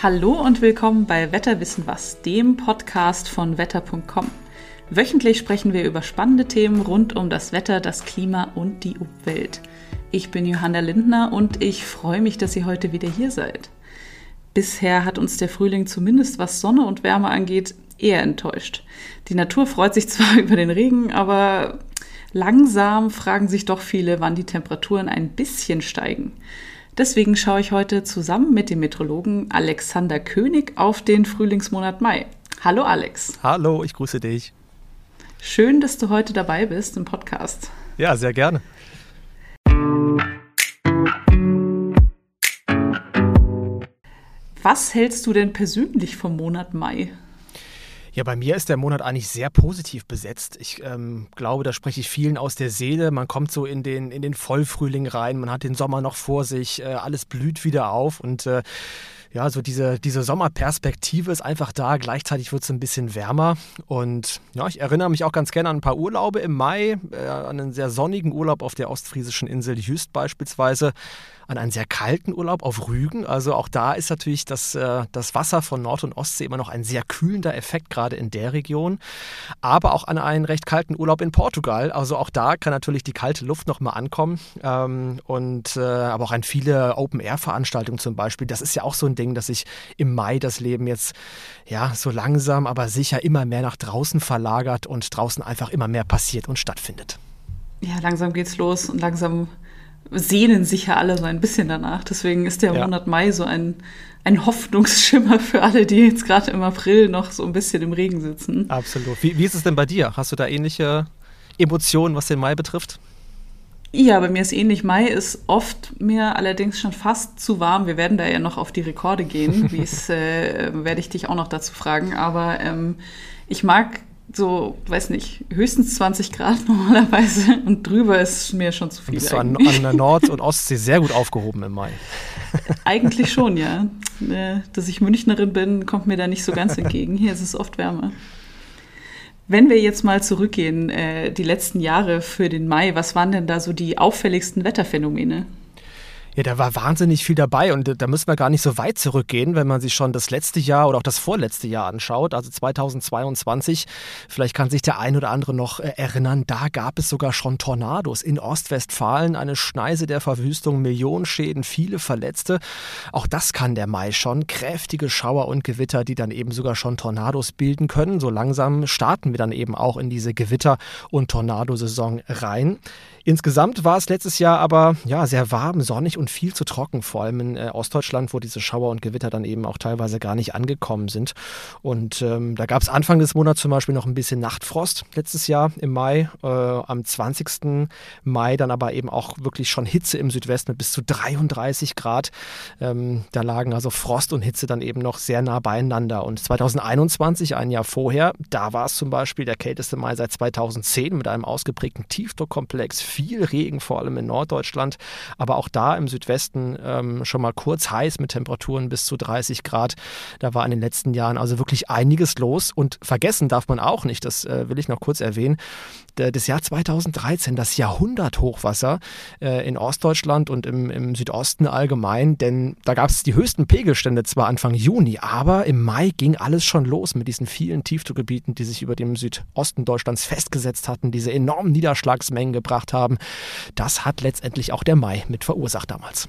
Hallo und willkommen bei Wetterwissen was, dem Podcast von wetter.com. Wöchentlich sprechen wir über spannende Themen rund um das Wetter, das Klima und die Umwelt. Ich bin Johanna Lindner und ich freue mich, dass ihr heute wieder hier seid. Bisher hat uns der Frühling zumindest was Sonne und Wärme angeht eher enttäuscht. Die Natur freut sich zwar über den Regen, aber langsam fragen sich doch viele, wann die Temperaturen ein bisschen steigen. Deswegen schaue ich heute zusammen mit dem Meteorologen Alexander König auf den Frühlingsmonat Mai. Hallo Alex. Hallo, ich grüße dich. Schön, dass du heute dabei bist im Podcast. Ja, sehr gerne. Was hältst du denn persönlich vom Monat Mai? Ja, bei mir ist der Monat eigentlich sehr positiv besetzt. Ich ähm, glaube, da spreche ich vielen aus der Seele. Man kommt so in den, in den Vollfrühling rein, man hat den Sommer noch vor sich, äh, alles blüht wieder auf und äh, ja, so diese, diese Sommerperspektive ist einfach da. Gleichzeitig wird es ein bisschen wärmer. Und ja, ich erinnere mich auch ganz gerne an ein paar Urlaube im Mai, äh, an einen sehr sonnigen Urlaub auf der ostfriesischen Insel Jüst beispielsweise an einen sehr kalten Urlaub auf Rügen. Also auch da ist natürlich das, äh, das Wasser von Nord- und Ostsee immer noch ein sehr kühlender Effekt, gerade in der Region. Aber auch an einen recht kalten Urlaub in Portugal. Also auch da kann natürlich die kalte Luft nochmal ankommen. Ähm, und äh, aber auch an viele Open-Air-Veranstaltungen zum Beispiel. Das ist ja auch so ein Ding, dass sich im Mai das Leben jetzt ja so langsam, aber sicher immer mehr nach draußen verlagert und draußen einfach immer mehr passiert und stattfindet. Ja, langsam geht's los und langsam sehnen sich ja alle so ein bisschen danach. Deswegen ist der ja. Monat Mai so ein, ein Hoffnungsschimmer für alle, die jetzt gerade im April noch so ein bisschen im Regen sitzen. Absolut. Wie, wie ist es denn bei dir? Hast du da ähnliche Emotionen, was den Mai betrifft? Ja, bei mir ist ähnlich. Mai ist oft mir allerdings schon fast zu warm. Wir werden da ja noch auf die Rekorde gehen. Wie es äh, werde ich dich auch noch dazu fragen. Aber ähm, ich mag so, weiß nicht, höchstens 20 Grad normalerweise und drüber ist mir schon zu viel. Bist du an, an, der Nord- und Ostsee sehr gut aufgehoben im Mai? Eigentlich schon, ja. Äh, dass ich Münchnerin bin, kommt mir da nicht so ganz entgegen. Hier ist es oft wärmer. Wenn wir jetzt mal zurückgehen, äh, die letzten Jahre für den Mai, was waren denn da so die auffälligsten Wetterphänomene? Ja, da war wahnsinnig viel dabei und da müssen wir gar nicht so weit zurückgehen, wenn man sich schon das letzte Jahr oder auch das vorletzte Jahr anschaut, also 2022. Vielleicht kann sich der ein oder andere noch äh, erinnern, da gab es sogar schon Tornados in Ostwestfalen, eine Schneise der Verwüstung, Millionen Schäden, viele Verletzte. Auch das kann der Mai schon. Kräftige Schauer und Gewitter, die dann eben sogar schon Tornados bilden können. So langsam starten wir dann eben auch in diese Gewitter- und Tornadosaison rein. Insgesamt war es letztes Jahr aber ja, sehr warm, sonnig und viel zu trocken, vor allem in äh, Ostdeutschland, wo diese Schauer und Gewitter dann eben auch teilweise gar nicht angekommen sind. Und ähm, da gab es Anfang des Monats zum Beispiel noch ein bisschen Nachtfrost letztes Jahr im Mai. Äh, am 20. Mai dann aber eben auch wirklich schon Hitze im Südwesten mit bis zu 33 Grad. Ähm, da lagen also Frost und Hitze dann eben noch sehr nah beieinander. Und 2021, ein Jahr vorher, da war es zum Beispiel der kälteste Mai seit 2010 mit einem ausgeprägten Tiefdruckkomplex viel Regen, vor allem in Norddeutschland, aber auch da im Südwesten ähm, schon mal kurz heiß mit Temperaturen bis zu 30 Grad. Da war in den letzten Jahren also wirklich einiges los und vergessen darf man auch nicht, das äh, will ich noch kurz erwähnen, das Jahr 2013, das Jahrhunderthochwasser äh, in Ostdeutschland und im, im Südosten allgemein, denn da gab es die höchsten Pegelstände zwar Anfang Juni, aber im Mai ging alles schon los mit diesen vielen Tiefdruckgebieten, die sich über dem Südosten Deutschlands festgesetzt hatten, diese enormen Niederschlagsmengen gebracht haben. Das hat letztendlich auch der Mai mit verursacht damals.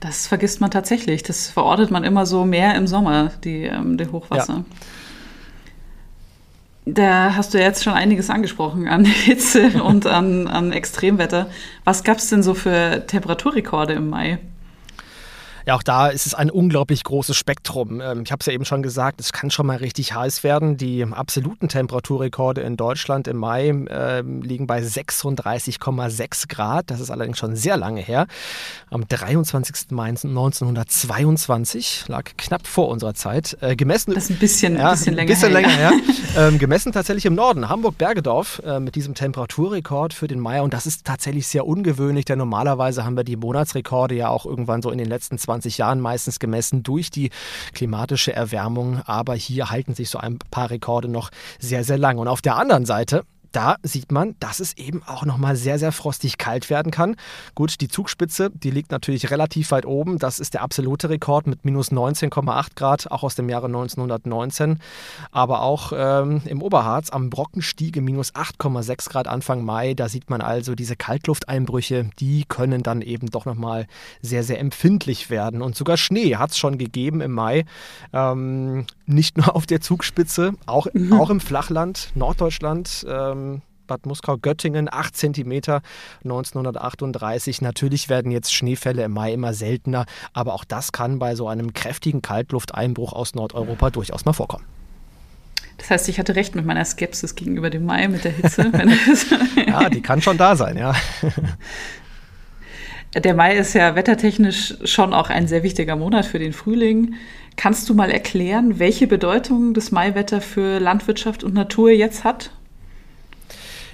Das vergisst man tatsächlich. Das verortet man immer so mehr im Sommer, die, ähm, die Hochwasser. Ja. Da hast du ja jetzt schon einiges angesprochen an Hitze und an, an Extremwetter. Was gab es denn so für Temperaturrekorde im Mai? Ja, auch da ist es ein unglaublich großes Spektrum. Ähm, ich habe es ja eben schon gesagt, es kann schon mal richtig heiß werden. Die absoluten Temperaturrekorde in Deutschland im Mai äh, liegen bei 36,6 Grad. Das ist allerdings schon sehr lange her. Am 23. Mai 1922 lag knapp vor unserer Zeit. Äh, gemessen, das ist ein bisschen, ja, bisschen länger, bisschen länger her. ähm, gemessen tatsächlich im Norden, Hamburg-Bergedorf, äh, mit diesem Temperaturrekord für den Mai. Und das ist tatsächlich sehr ungewöhnlich, denn normalerweise haben wir die Monatsrekorde ja auch irgendwann so in den letzten 20 20 Jahren meistens gemessen durch die klimatische Erwärmung. Aber hier halten sich so ein paar Rekorde noch sehr, sehr lang. Und auf der anderen Seite da sieht man, dass es eben auch nochmal sehr, sehr frostig kalt werden kann. Gut, die Zugspitze, die liegt natürlich relativ weit oben. Das ist der absolute Rekord mit minus 19,8 Grad, auch aus dem Jahre 1919. Aber auch ähm, im Oberharz am Brockenstiege minus 8,6 Grad Anfang Mai. Da sieht man also diese Kaltlufteinbrüche, die können dann eben doch nochmal sehr, sehr empfindlich werden. Und sogar Schnee hat es schon gegeben im Mai. Ähm, nicht nur auf der Zugspitze, auch, mhm. auch im Flachland, Norddeutschland. Ähm, Bad Muskau-Göttingen, 8 cm 1938. Natürlich werden jetzt Schneefälle im Mai immer seltener, aber auch das kann bei so einem kräftigen Kaltlufteinbruch aus Nordeuropa durchaus mal vorkommen. Das heißt, ich hatte recht mit meiner Skepsis gegenüber dem Mai mit der Hitze. ja, die kann schon da sein, ja. Der Mai ist ja wettertechnisch schon auch ein sehr wichtiger Monat für den Frühling. Kannst du mal erklären, welche Bedeutung das Maiwetter für Landwirtschaft und Natur jetzt hat?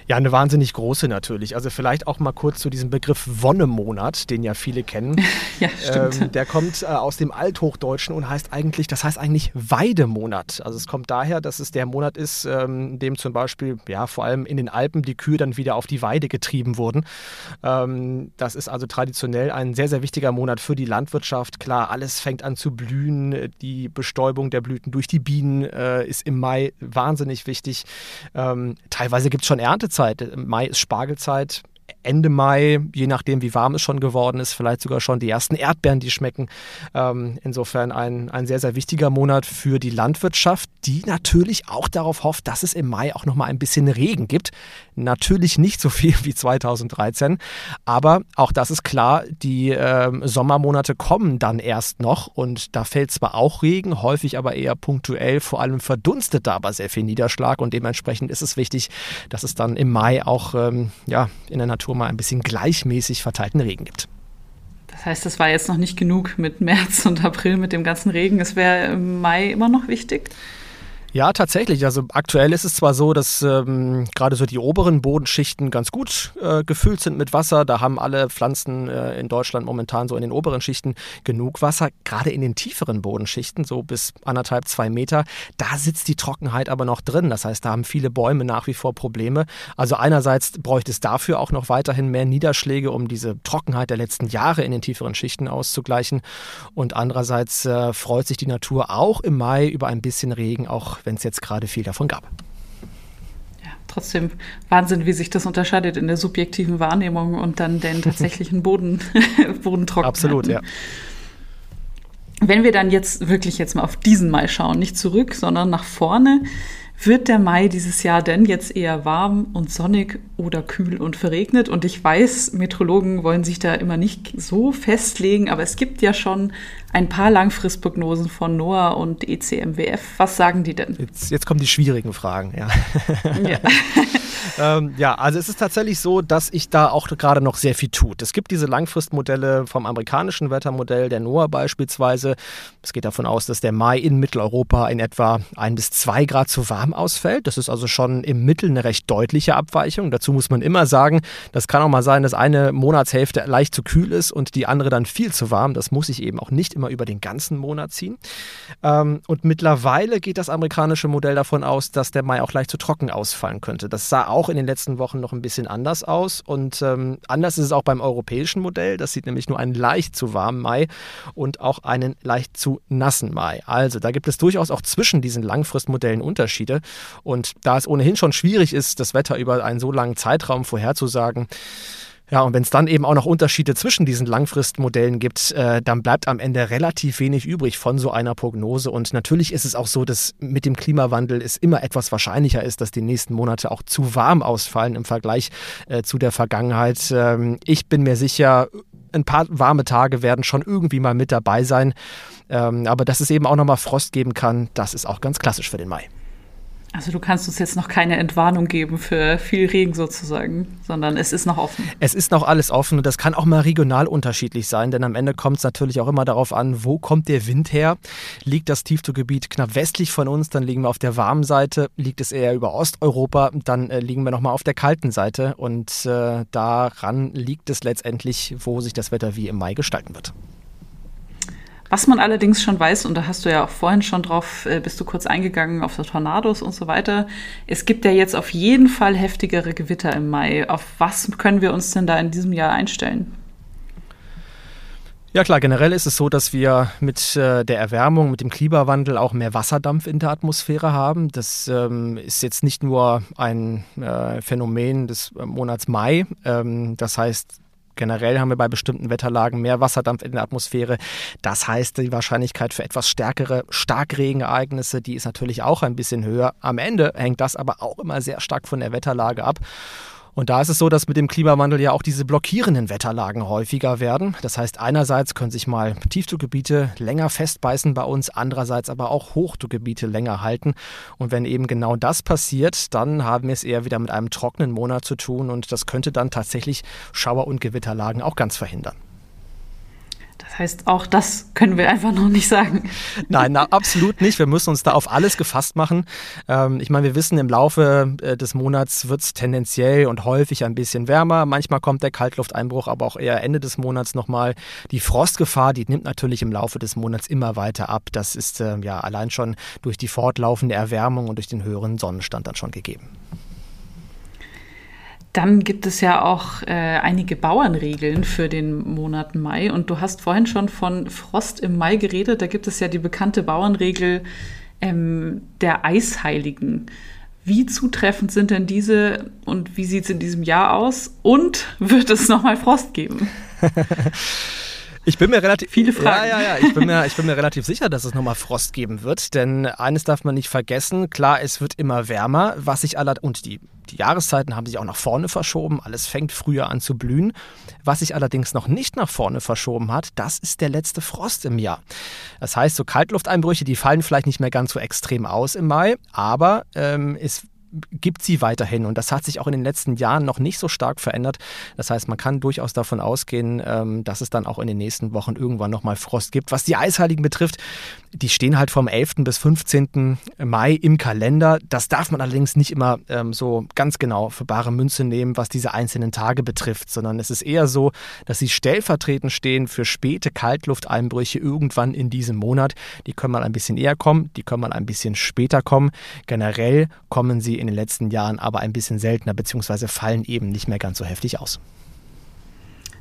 Ja, eine wahnsinnig große natürlich. Also vielleicht auch mal kurz zu diesem Begriff Wonnemonat, den ja viele kennen. ja, stimmt. Ähm, der kommt äh, aus dem Althochdeutschen und heißt eigentlich, das heißt eigentlich Weidemonat. Also es kommt daher, dass es der Monat ist, ähm, in dem zum Beispiel, ja, vor allem in den Alpen die Kühe dann wieder auf die Weide getrieben wurden. Ähm, das ist also traditionell ein sehr, sehr wichtiger Monat für die Landwirtschaft. Klar, alles fängt an zu blühen. Die Bestäubung der Blüten durch die Bienen äh, ist im Mai wahnsinnig wichtig. Ähm, teilweise gibt es schon Ernte Zeit. Mai ist Spargelzeit. Ende Mai, je nachdem, wie warm es schon geworden ist, vielleicht sogar schon die ersten Erdbeeren, die schmecken. Ähm, insofern ein, ein sehr, sehr wichtiger Monat für die Landwirtschaft, die natürlich auch darauf hofft, dass es im Mai auch nochmal ein bisschen Regen gibt. Natürlich nicht so viel wie 2013, aber auch das ist klar, die äh, Sommermonate kommen dann erst noch und da fällt zwar auch Regen, häufig aber eher punktuell, vor allem verdunstet da aber sehr viel Niederschlag und dementsprechend ist es wichtig, dass es dann im Mai auch ähm, ja, in der Natur mal ein bisschen gleichmäßig verteilten Regen gibt. Das heißt, es war jetzt noch nicht genug mit März und April mit dem ganzen Regen. Es wäre im Mai immer noch wichtig. Ja, tatsächlich. Also aktuell ist es zwar so, dass ähm, gerade so die oberen Bodenschichten ganz gut äh, gefüllt sind mit Wasser. Da haben alle Pflanzen äh, in Deutschland momentan so in den oberen Schichten genug Wasser. Gerade in den tieferen Bodenschichten, so bis anderthalb, zwei Meter, da sitzt die Trockenheit aber noch drin. Das heißt, da haben viele Bäume nach wie vor Probleme. Also einerseits bräuchte es dafür auch noch weiterhin mehr Niederschläge, um diese Trockenheit der letzten Jahre in den tieferen Schichten auszugleichen. Und andererseits äh, freut sich die Natur auch im Mai über ein bisschen Regen, auch wenn es jetzt gerade viel davon gab. Ja, trotzdem Wahnsinn, wie sich das unterscheidet in der subjektiven Wahrnehmung und dann den tatsächlichen Boden, Bodentrocknung. Absolut, ja. Wenn wir dann jetzt wirklich jetzt mal auf diesen Mai schauen, nicht zurück, sondern nach vorne, wird der Mai dieses Jahr denn jetzt eher warm und sonnig oder kühl und verregnet? Und ich weiß, Meteorologen wollen sich da immer nicht so festlegen, aber es gibt ja schon ein paar Langfristprognosen von NOAA und ECMWF. Was sagen die denn? Jetzt, jetzt kommen die schwierigen Fragen, ja. Ja. ähm, ja, also es ist tatsächlich so, dass ich da auch gerade noch sehr viel tut. Es gibt diese Langfristmodelle vom amerikanischen Wettermodell, der NOAA beispielsweise. Es geht davon aus, dass der Mai in Mitteleuropa in etwa ein bis zwei Grad zu warm ausfällt. Das ist also schon im Mittel eine recht deutliche Abweichung. Dazu muss man immer sagen, das kann auch mal sein, dass eine Monatshälfte leicht zu kühl ist und die andere dann viel zu warm. Das muss ich eben auch nicht immer über den ganzen Monat ziehen. Ähm, und mittlerweile geht das amerikanische Modell davon aus, dass der Mai auch leicht zu trocken ausfallen könnte. Das sah auch in den letzten Wochen noch ein bisschen anders aus. Und ähm, anders ist es auch beim europäischen Modell. Das sieht nämlich nur einen leicht zu warmen Mai und auch einen leicht zu nassen Mai. Also da gibt es durchaus auch zwischen diesen Langfristmodellen Unterschiede. Und da es ohnehin schon schwierig ist, das Wetter über einen so langen Zeitraum vorherzusagen, ja, und wenn es dann eben auch noch Unterschiede zwischen diesen Langfristmodellen gibt, äh, dann bleibt am Ende relativ wenig übrig von so einer Prognose. Und natürlich ist es auch so, dass mit dem Klimawandel es immer etwas wahrscheinlicher ist, dass die nächsten Monate auch zu warm ausfallen im Vergleich äh, zu der Vergangenheit. Ähm, ich bin mir sicher, ein paar warme Tage werden schon irgendwie mal mit dabei sein. Ähm, aber dass es eben auch nochmal Frost geben kann, das ist auch ganz klassisch für den Mai. Also du kannst uns jetzt noch keine Entwarnung geben für viel Regen sozusagen, sondern es ist noch offen. Es ist noch alles offen und das kann auch mal regional unterschiedlich sein, denn am Ende kommt es natürlich auch immer darauf an, wo kommt der Wind her. Liegt das Tiefdruckgebiet knapp westlich von uns, dann liegen wir auf der warmen Seite. Liegt es eher über Osteuropa, dann äh, liegen wir nochmal auf der kalten Seite und äh, daran liegt es letztendlich, wo sich das Wetter wie im Mai gestalten wird. Was man allerdings schon weiß, und da hast du ja auch vorhin schon drauf, äh, bist du kurz eingegangen auf die Tornados und so weiter. Es gibt ja jetzt auf jeden Fall heftigere Gewitter im Mai. Auf was können wir uns denn da in diesem Jahr einstellen? Ja klar, generell ist es so, dass wir mit äh, der Erwärmung, mit dem Klimawandel auch mehr Wasserdampf in der Atmosphäre haben. Das ähm, ist jetzt nicht nur ein äh, Phänomen des Monats Mai. Ähm, das heißt, Generell haben wir bei bestimmten Wetterlagen mehr Wasserdampf in der Atmosphäre. Das heißt, die Wahrscheinlichkeit für etwas stärkere Starkregenereignisse, die ist natürlich auch ein bisschen höher. Am Ende hängt das aber auch immer sehr stark von der Wetterlage ab. Und da ist es so, dass mit dem Klimawandel ja auch diese blockierenden Wetterlagen häufiger werden. Das heißt, einerseits können sich mal Tiefdruckgebiete länger festbeißen bei uns, andererseits aber auch Hochdruckgebiete länger halten. Und wenn eben genau das passiert, dann haben wir es eher wieder mit einem trockenen Monat zu tun und das könnte dann tatsächlich Schauer- und Gewitterlagen auch ganz verhindern. Das heißt, auch das können wir einfach noch nicht sagen. Nein, na, absolut nicht. Wir müssen uns da auf alles gefasst machen. Ähm, ich meine, wir wissen, im Laufe äh, des Monats wird es tendenziell und häufig ein bisschen wärmer. Manchmal kommt der Kaltlufteinbruch, aber auch eher Ende des Monats nochmal. Die Frostgefahr, die nimmt natürlich im Laufe des Monats immer weiter ab. Das ist äh, ja allein schon durch die fortlaufende Erwärmung und durch den höheren Sonnenstand dann schon gegeben. Dann gibt es ja auch äh, einige Bauernregeln für den Monat Mai. Und du hast vorhin schon von Frost im Mai geredet. Da gibt es ja die bekannte Bauernregel ähm, der Eisheiligen. Wie zutreffend sind denn diese und wie sieht es in diesem Jahr aus? Und wird es nochmal Frost geben? Ich bin mir relativ viele Fragen. Ja, ja, ja. Ich bin mir, ich bin mir relativ sicher, dass es nochmal Frost geben wird, denn eines darf man nicht vergessen: Klar, es wird immer wärmer, was sich aller und die die Jahreszeiten haben sich auch nach vorne verschoben. Alles fängt früher an zu blühen. Was sich allerdings noch nicht nach vorne verschoben hat, das ist der letzte Frost im Jahr. Das heißt, so Kaltlufteinbrüche, die fallen vielleicht nicht mehr ganz so extrem aus im Mai, aber ähm, es gibt sie weiterhin. Und das hat sich auch in den letzten Jahren noch nicht so stark verändert. Das heißt, man kann durchaus davon ausgehen, ähm, dass es dann auch in den nächsten Wochen irgendwann nochmal Frost gibt. Was die Eisheiligen betrifft, die stehen halt vom 11. bis 15. Mai im Kalender. Das darf man allerdings nicht immer ähm, so ganz genau für bare Münze nehmen, was diese einzelnen Tage betrifft, sondern es ist eher so, dass sie stellvertretend stehen für späte Kaltlufteinbrüche irgendwann in diesem Monat. Die können mal ein bisschen eher kommen, die können mal ein bisschen später kommen. Generell kommen sie in den letzten Jahren aber ein bisschen seltener, beziehungsweise fallen eben nicht mehr ganz so heftig aus.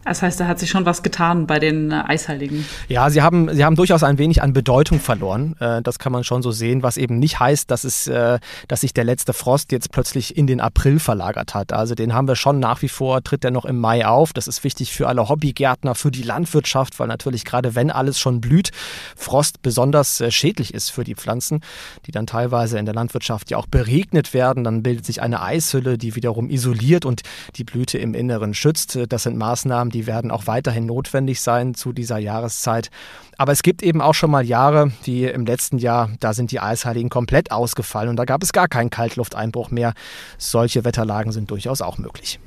Das heißt, da hat sich schon was getan bei den äh, Eisheiligen. Ja, sie haben, sie haben durchaus ein wenig an Bedeutung verloren. Äh, das kann man schon so sehen, was eben nicht heißt, dass, es, äh, dass sich der letzte Frost jetzt plötzlich in den April verlagert hat. Also den haben wir schon nach wie vor, tritt er noch im Mai auf. Das ist wichtig für alle Hobbygärtner, für die Landwirtschaft, weil natürlich gerade wenn alles schon blüht, Frost besonders schädlich ist für die Pflanzen, die dann teilweise in der Landwirtschaft ja auch beregnet werden. Dann bildet sich eine Eishülle, die wiederum isoliert und die Blüte im Inneren schützt. Das sind Maßnahmen, die werden auch weiterhin notwendig sein zu dieser Jahreszeit. Aber es gibt eben auch schon mal Jahre, wie im letzten Jahr, da sind die Eisheiligen komplett ausgefallen und da gab es gar keinen Kaltlufteinbruch mehr. Solche Wetterlagen sind durchaus auch möglich.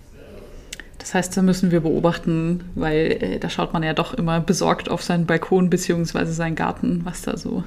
Das heißt, da müssen wir beobachten, weil äh, da schaut man ja doch immer besorgt auf seinen Balkon bzw. seinen Garten, was da so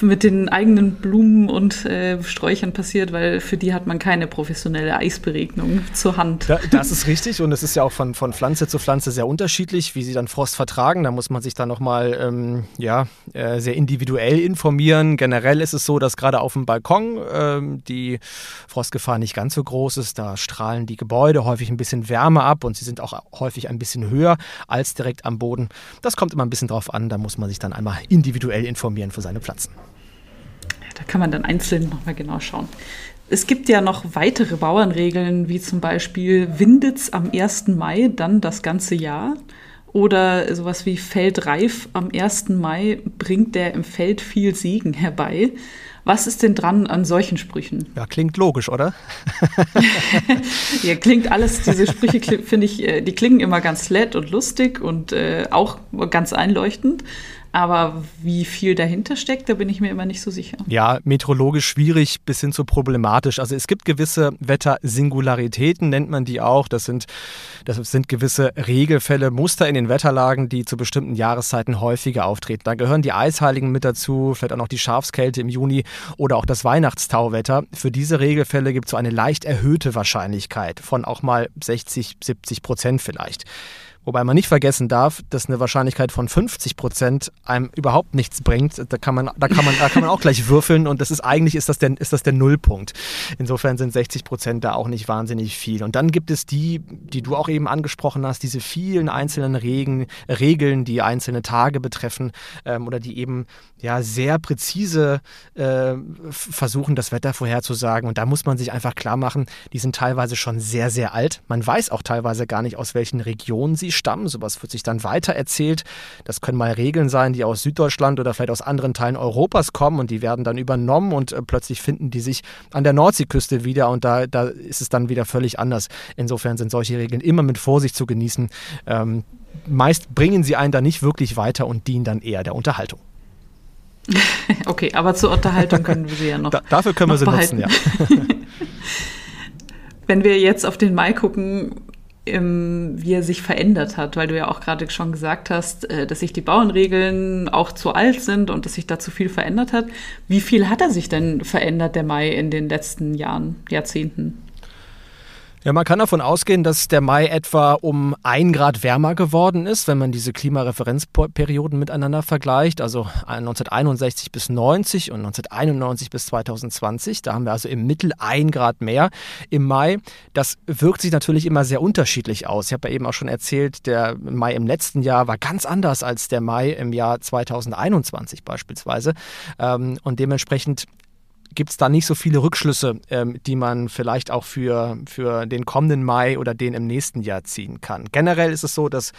mit den eigenen Blumen und äh, Sträuchern passiert, weil für die hat man keine professionelle Eisberegnung zur Hand. Da, das ist richtig und es ist ja auch von, von Pflanze zu Pflanze sehr unterschiedlich, wie sie dann Frost vertragen. Da muss man sich dann nochmal ähm, ja, äh, sehr individuell informieren. Generell ist es so, dass gerade auf dem Balkon ähm, die Frostgefahr nicht ganz so groß ist. Da strahlen die Gebäude häufig ein bisschen Wärme ab und sie sind auch häufig ein bisschen höher als direkt am Boden. Das kommt immer ein bisschen drauf an. Da muss man sich dann einmal individuell informieren für seine Pflanzen. Da kann man dann einzeln nochmal genau schauen. Es gibt ja noch weitere Bauernregeln, wie zum Beispiel windet's am 1. Mai dann das ganze Jahr. Oder sowas wie Feldreif am 1. Mai bringt der im Feld viel Segen herbei. Was ist denn dran an solchen Sprüchen? Ja, klingt logisch, oder? ja, klingt alles, diese Sprüche finde ich, äh, die klingen immer ganz nett und lustig und äh, auch ganz einleuchtend. Aber wie viel dahinter steckt, da bin ich mir immer nicht so sicher. Ja, meteorologisch schwierig bis hin zu problematisch. Also es gibt gewisse Wettersingularitäten, nennt man die auch. Das sind, das sind gewisse Regelfälle, Muster in den Wetterlagen, die zu bestimmten Jahreszeiten häufiger auftreten. Da gehören die Eisheiligen mit dazu, vielleicht auch noch die Schafskälte im Juni oder auch das Weihnachtstauwetter. Für diese Regelfälle gibt es so eine leicht erhöhte Wahrscheinlichkeit von auch mal 60, 70 Prozent vielleicht. Wobei man nicht vergessen darf, dass eine Wahrscheinlichkeit von 50 Prozent einem überhaupt nichts bringt. Da kann man, da kann man, da kann man auch gleich würfeln und das ist eigentlich ist das der, ist das der Nullpunkt. Insofern sind 60 Prozent da auch nicht wahnsinnig viel. Und dann gibt es die, die du auch eben angesprochen hast, diese vielen einzelnen Regen, Regeln, die einzelne Tage betreffen ähm, oder die eben ja sehr präzise äh, versuchen, das Wetter vorherzusagen. Und da muss man sich einfach klar machen, die sind teilweise schon sehr, sehr alt. Man weiß auch teilweise gar nicht, aus welchen Regionen sie stammen. Sowas wird sich dann weiter erzählt. Das können mal Regeln sein, die aus Süddeutschland oder vielleicht aus anderen Teilen Europas kommen und die werden dann übernommen und äh, plötzlich finden die sich an der Nordseeküste wieder und da, da ist es dann wieder völlig anders. Insofern sind solche Regeln immer mit Vorsicht zu genießen. Ähm, meist bringen sie einen da nicht wirklich weiter und dienen dann eher der Unterhaltung. Okay, aber zur Unterhaltung können wir sie ja noch. Da, dafür können wir sie behalten. nutzen, ja. Wenn wir jetzt auf den Mai gucken, wie er sich verändert hat, weil du ja auch gerade schon gesagt hast, äh, dass sich die Bauernregeln auch zu alt sind und dass sich da zu viel verändert hat. Wie viel hat er sich denn verändert, der Mai, in den letzten Jahren, Jahrzehnten? Ja, man kann davon ausgehen, dass der Mai etwa um ein Grad wärmer geworden ist, wenn man diese Klimareferenzperioden miteinander vergleicht, also 1961 bis 90 und 1991 bis 2020. Da haben wir also im Mittel ein Grad mehr im Mai. Das wirkt sich natürlich immer sehr unterschiedlich aus. Ich habe ja eben auch schon erzählt, der Mai im letzten Jahr war ganz anders als der Mai im Jahr 2021 beispielsweise. Ähm, und dementsprechend gibt es da nicht so viele Rückschlüsse, ähm, die man vielleicht auch für, für den kommenden Mai oder den im nächsten Jahr ziehen kann. Generell ist es so, dass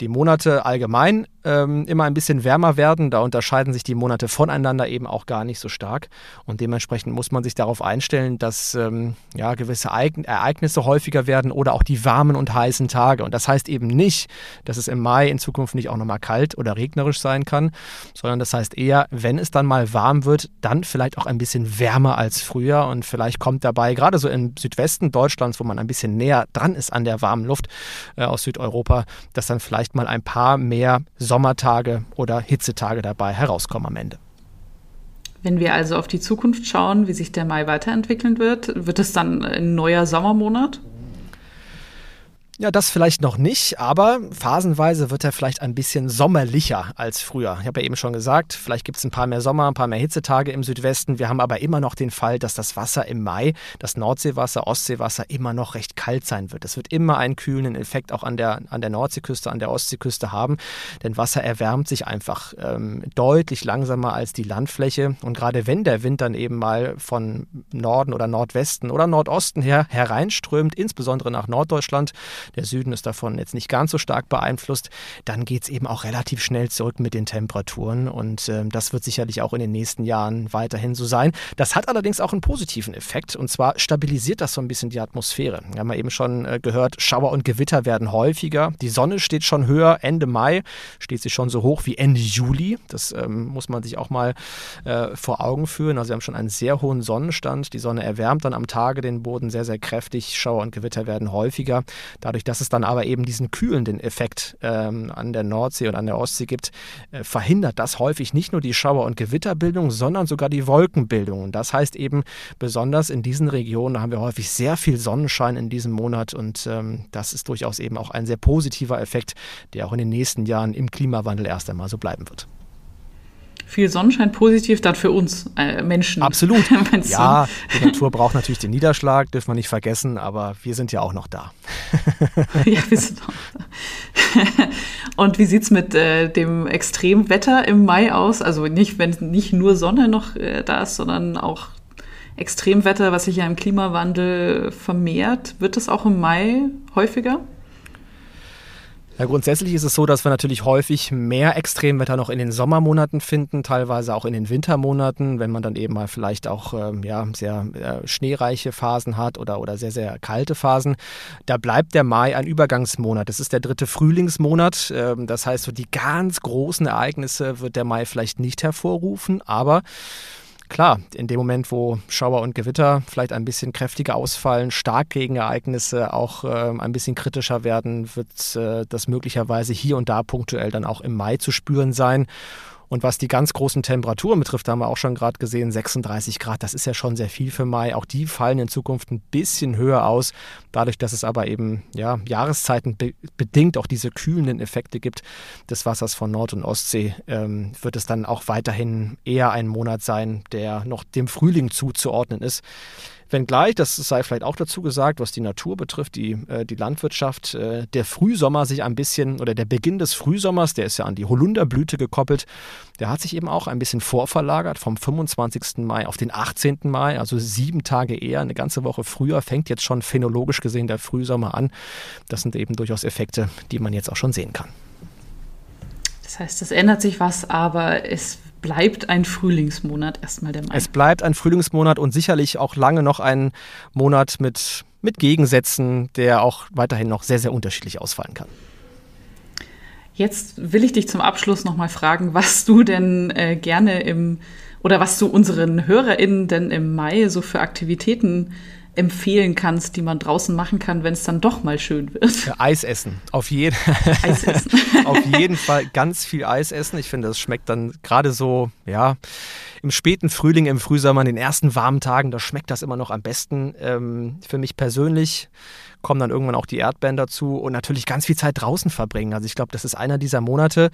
die Monate allgemein ähm, immer ein bisschen wärmer werden. Da unterscheiden sich die Monate voneinander eben auch gar nicht so stark. Und dementsprechend muss man sich darauf einstellen, dass ähm, ja, gewisse Ereignisse häufiger werden oder auch die warmen und heißen Tage. Und das heißt eben nicht, dass es im Mai in Zukunft nicht auch nochmal kalt oder regnerisch sein kann, sondern das heißt eher, wenn es dann mal warm wird, dann vielleicht auch ein bisschen wärmer als früher. Und vielleicht kommt dabei, gerade so im Südwesten Deutschlands, wo man ein bisschen näher dran ist an der warmen Luft äh, aus Südeuropa, dass dann vielleicht mal ein paar mehr Sonne Sommertage oder Hitzetage dabei herauskommen am Ende. Wenn wir also auf die Zukunft schauen, wie sich der Mai weiterentwickeln wird, wird es dann ein neuer Sommermonat? Ja, das vielleicht noch nicht, aber phasenweise wird er vielleicht ein bisschen sommerlicher als früher. Ich habe ja eben schon gesagt, vielleicht gibt es ein paar mehr Sommer, ein paar mehr Hitzetage im Südwesten. Wir haben aber immer noch den Fall, dass das Wasser im Mai, das Nordseewasser, Ostseewasser, immer noch recht kalt sein wird. Es wird immer einen kühlenden Effekt auch an der, an der Nordseeküste, an der Ostseeküste haben, denn Wasser erwärmt sich einfach ähm, deutlich langsamer als die Landfläche. Und gerade wenn der Wind dann eben mal von Norden oder Nordwesten oder Nordosten her hereinströmt, insbesondere nach Norddeutschland, der Süden ist davon jetzt nicht ganz so stark beeinflusst, dann geht es eben auch relativ schnell zurück mit den Temperaturen und äh, das wird sicherlich auch in den nächsten Jahren weiterhin so sein. Das hat allerdings auch einen positiven Effekt und zwar stabilisiert das so ein bisschen die Atmosphäre. Wir haben ja eben schon äh, gehört, Schauer und Gewitter werden häufiger, die Sonne steht schon höher, Ende Mai steht sie schon so hoch wie Ende Juli. Das ähm, muss man sich auch mal äh, vor Augen führen. Also wir haben schon einen sehr hohen Sonnenstand. Die Sonne erwärmt dann am Tage den Boden sehr, sehr kräftig. Schauer und Gewitter werden häufiger. Dadurch Dadurch, dass es dann aber eben diesen kühlenden Effekt ähm, an der Nordsee und an der Ostsee gibt, äh, verhindert das häufig nicht nur die Schauer- und Gewitterbildung, sondern sogar die Wolkenbildung. Und das heißt eben, besonders in diesen Regionen haben wir häufig sehr viel Sonnenschein in diesem Monat und ähm, das ist durchaus eben auch ein sehr positiver Effekt, der auch in den nächsten Jahren im Klimawandel erst einmal so bleiben wird viel Sonnenschein positiv dann für uns äh, Menschen. Absolut. ja, die Natur braucht natürlich den Niederschlag, dürfen wir nicht vergessen, aber wir sind ja auch noch da. ja, wir sind auch da. Und wie sieht es mit äh, dem Extremwetter im Mai aus? Also nicht, wenn nicht nur Sonne noch äh, da ist, sondern auch Extremwetter, was sich ja im Klimawandel vermehrt. Wird das auch im Mai häufiger? Ja, grundsätzlich ist es so, dass wir natürlich häufig mehr Extremwetter noch in den Sommermonaten finden, teilweise auch in den Wintermonaten, wenn man dann eben mal vielleicht auch ähm, ja, sehr äh, schneereiche Phasen hat oder, oder sehr, sehr kalte Phasen. Da bleibt der Mai ein Übergangsmonat. Das ist der dritte Frühlingsmonat. Ähm, das heißt, so die ganz großen Ereignisse wird der Mai vielleicht nicht hervorrufen, aber klar, in dem Moment, wo Schauer und Gewitter vielleicht ein bisschen kräftiger ausfallen, Starkregenereignisse auch äh, ein bisschen kritischer werden, wird äh, das möglicherweise hier und da punktuell dann auch im Mai zu spüren sein. Und was die ganz großen Temperaturen betrifft, haben wir auch schon gerade gesehen, 36 Grad, das ist ja schon sehr viel für Mai. Auch die fallen in Zukunft ein bisschen höher aus, dadurch, dass es aber eben ja, Jahreszeiten be bedingt auch diese kühlenden Effekte gibt des Wassers von Nord- und Ostsee, ähm, wird es dann auch weiterhin eher ein Monat sein, der noch dem Frühling zuzuordnen ist. Wenngleich, das sei vielleicht auch dazu gesagt, was die Natur betrifft, die, äh, die Landwirtschaft, äh, der Frühsommer sich ein bisschen, oder der Beginn des Frühsommers, der ist ja an die Holunderblüte gekoppelt, der hat sich eben auch ein bisschen vorverlagert vom 25. Mai auf den 18. Mai, also sieben Tage eher, eine ganze Woche früher, fängt jetzt schon phänologisch gesehen der Frühsommer an. Das sind eben durchaus Effekte, die man jetzt auch schon sehen kann. Das heißt, es ändert sich was, aber es bleibt ein Frühlingsmonat erstmal der Mai. Es bleibt ein Frühlingsmonat und sicherlich auch lange noch ein Monat mit, mit Gegensätzen, der auch weiterhin noch sehr, sehr unterschiedlich ausfallen kann. Jetzt will ich dich zum Abschluss nochmal fragen, was du denn äh, gerne im oder was du unseren HörerInnen denn im Mai so für Aktivitäten empfehlen kannst, die man draußen machen kann, wenn es dann doch mal schön wird? Ja, Eis essen. Auf, jeden Eis essen. auf jeden Fall ganz viel Eis essen. Ich finde, das schmeckt dann gerade so, ja, im späten Frühling, im Frühsommer, in den ersten warmen Tagen, da schmeckt das immer noch am besten. Ähm, für mich persönlich kommen dann irgendwann auch die Erdbeeren dazu und natürlich ganz viel Zeit draußen verbringen. Also ich glaube, das ist einer dieser Monate,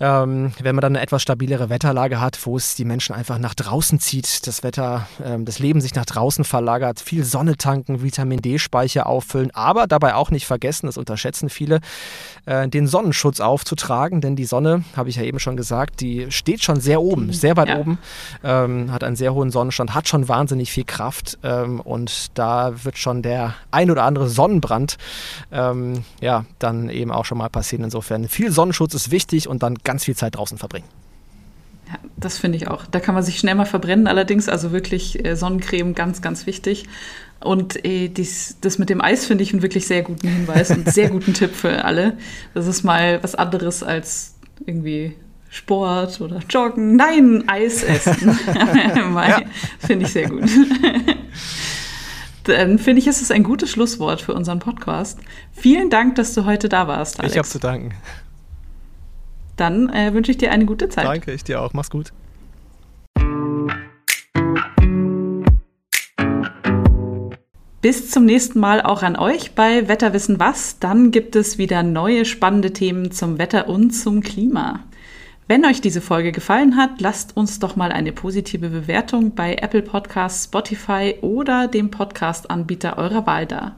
ähm, wenn man dann eine etwas stabilere Wetterlage hat, wo es die Menschen einfach nach draußen zieht, das Wetter, ähm, das Leben sich nach draußen verlagert, viel Sonne tanken, Vitamin D-Speicher auffüllen, aber dabei auch nicht vergessen, das unterschätzen viele, äh, den Sonnenschutz aufzutragen, denn die Sonne, habe ich ja eben schon gesagt, die steht schon sehr oben, sehr weit ja. oben, ähm, hat einen sehr hohen Sonnenstand, hat schon wahnsinnig viel Kraft ähm, und da wird schon der ein oder andere Sonnenbrand ähm, ja dann eben auch schon mal passieren. Insofern viel Sonnenschutz ist wichtig und dann ganz viel Zeit draußen verbringen. Ja, das finde ich auch. Da kann man sich schnell mal verbrennen, allerdings. Also wirklich äh, Sonnencreme ganz, ganz wichtig. Und äh, dies, das mit dem Eis finde ich einen wirklich sehr guten Hinweis und sehr guten Tipp für alle. Das ist mal was anderes als irgendwie Sport oder Joggen. Nein, Eis essen. ja. Finde ich sehr gut. Dann finde ich, ist es ein gutes Schlusswort für unseren Podcast. Vielen Dank, dass du heute da warst. Alex. Ich habe zu danken. Dann äh, wünsche ich dir eine gute Zeit. Danke, ich dir auch. Mach's gut. Bis zum nächsten Mal auch an euch bei Wetterwissen was. Dann gibt es wieder neue spannende Themen zum Wetter und zum Klima. Wenn euch diese Folge gefallen hat, lasst uns doch mal eine positive Bewertung bei Apple Podcasts, Spotify oder dem Podcast-Anbieter eurer Wahl da.